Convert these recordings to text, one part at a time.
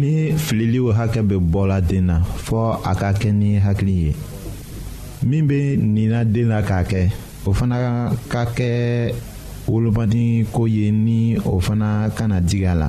ni fililiw hakɛ bɛ bɔla den na fɔɔ a ka kɛ ni hakili ye min bɛ nina den na k'a kɛ o fana ka kɛ wolomadi ko ye ni o fana kana digi a la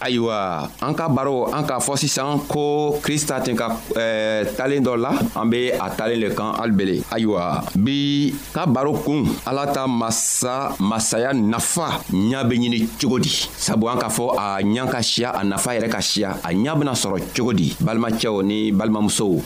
ayiwa an ka baro an k'a fɔ sisan ko krista tun ka eh, talen dɔ la an be a talen le kan alibele ayiwa bi ka baro kun ala ta masa masaya nafa ɲa be ɲini cogo di sabu an k'a fɔ a ɲa ka siya a nafa yɛrɛ ka siya a ɲa bena sɔrɔ cogo di balimacɛw ni balimamusow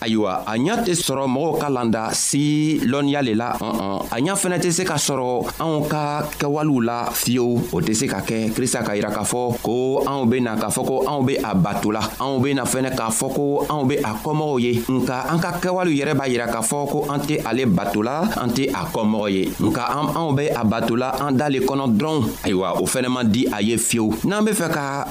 ayiwa a ɲa tɛ sɔrɔ mɔgɔw ka landa si lɔnniya le la ɔn a ɲa fɛnɛ tɛ se ka sɔrɔ anw ka kɛwalew la fiyewu o tɛ se ka kɛ krista ka yira k'a fɔ ko anw be na k'a fɔ ko anw be a bato la anw be na fɛnɛ k'a fɔ ko anw be a kɔmɔgɔw ye nka an ka kɛwalew yɛrɛ b'a yira k'a fɔ ko an tɛ ale bato la an tɛ a kɔmɔgɔ ye nka anw be a bato la an da le kɔnɔ dɔrɔn ayiwa o fɛnɛ man di a ye fiyewu n'an be fɛ ka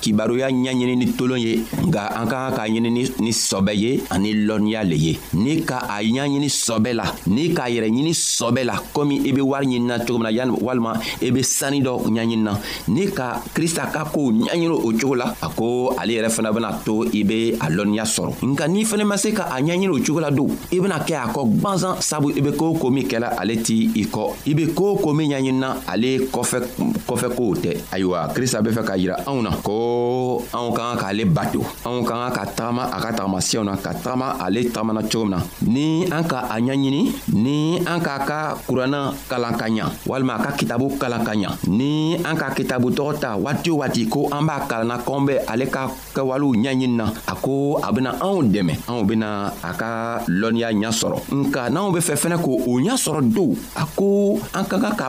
kibaruya ɲɛɲini ni tolon ye nka an ka kan k'a ɲini ni sɔbɛ ye ani lɔnniya le ye ni ka a ɲɛɲini sɔbɛ la ni k'a yɛrɛ ɲini sɔbɛ la komi i be wari ɲinina cogo min na walima i be sanni dɔ ɲɛɲinina ni ka krista ka kow ɲɛɲini o cogo la a ko ale yɛrɛ fana bena to i be a lɔnniya sɔrɔ nka n'i fana ma se ka a ɲɛɲini o cogo la don i bena kɛ a kɔ gwanzan sabu i be koo ko min kɛla ale t'i i kɔ i be koo ko min ɲɛɲinina ale kɔfɛ kɔfɛ kow tɛ ayiwa krista be fɛ k'a yira anw na ko anw ka kan k'ale bato anw ka kan ka tagama a ka tagamasiyɛw na ka tagama ale tagamana cogo min na ni an ka a ɲaɲini ni an k'a ka kurana kalan ka ɲa walima a ka kitabu kalan ka ɲa ni an ka kitabu tɔgɔ ta waati o waati ko an b'a kalanna k'anw bɛ ale ka kɛwalew ɲaɲini na a ko a bena anw dɛmɛ anw bena a ka lɔnniya ɲa sɔrɔ nka n'anw be fɛ fɛnɛ k'o ɲa sɔrɔ don a ko an ka kan ka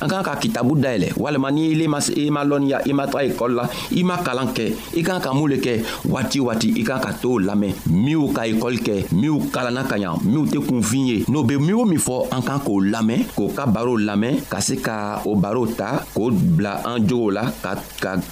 an kan ka kitabu dayɛlɛ walima ni ile ma i ma lɔnniya i ma taga ekɔli la i ma kalan kɛ i kan ka mun le kɛ waati waati i kan ka t'o lamɛn minw ka ekɔli kɛ minw kalanna ka ɲa minw tɛ kunfin ye n'o be min o min fɔ an kan k'o lamɛn k'o ka barow lamɛn ka se ka o barow ta k'o bila an jogow la ka ka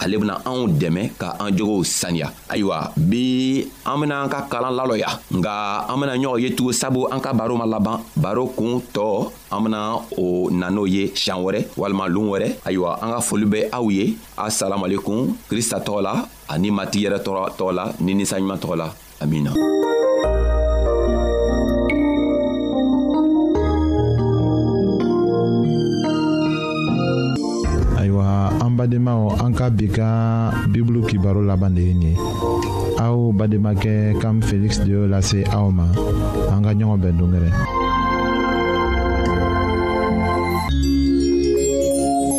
ale bena anw dɛmɛ ka an jogow saniya ayiwa bi an bena an ka kalan lalɔya nga an bena ɲɔgɔn ye tugun sabu an ka baro ma laban baro kun tɔɔ an bena o na n'o ye siɲan wɛrɛ walima loon wɛrɛ ayiwa an ka foli bɛ aw ye asalamualekum krista tɔgɔ la ani matigi yɛrɛ tɔgɔ la ni ninsanɲuman tɔgɔ la Amina. ayiwa an badenmaw an ka bi ka bibulu kibaro laban de ye nin ye aw bademakɛ kam feliksi de y'o lase aw ma an ka ɲɔgɔn bɛn dongɛrɛ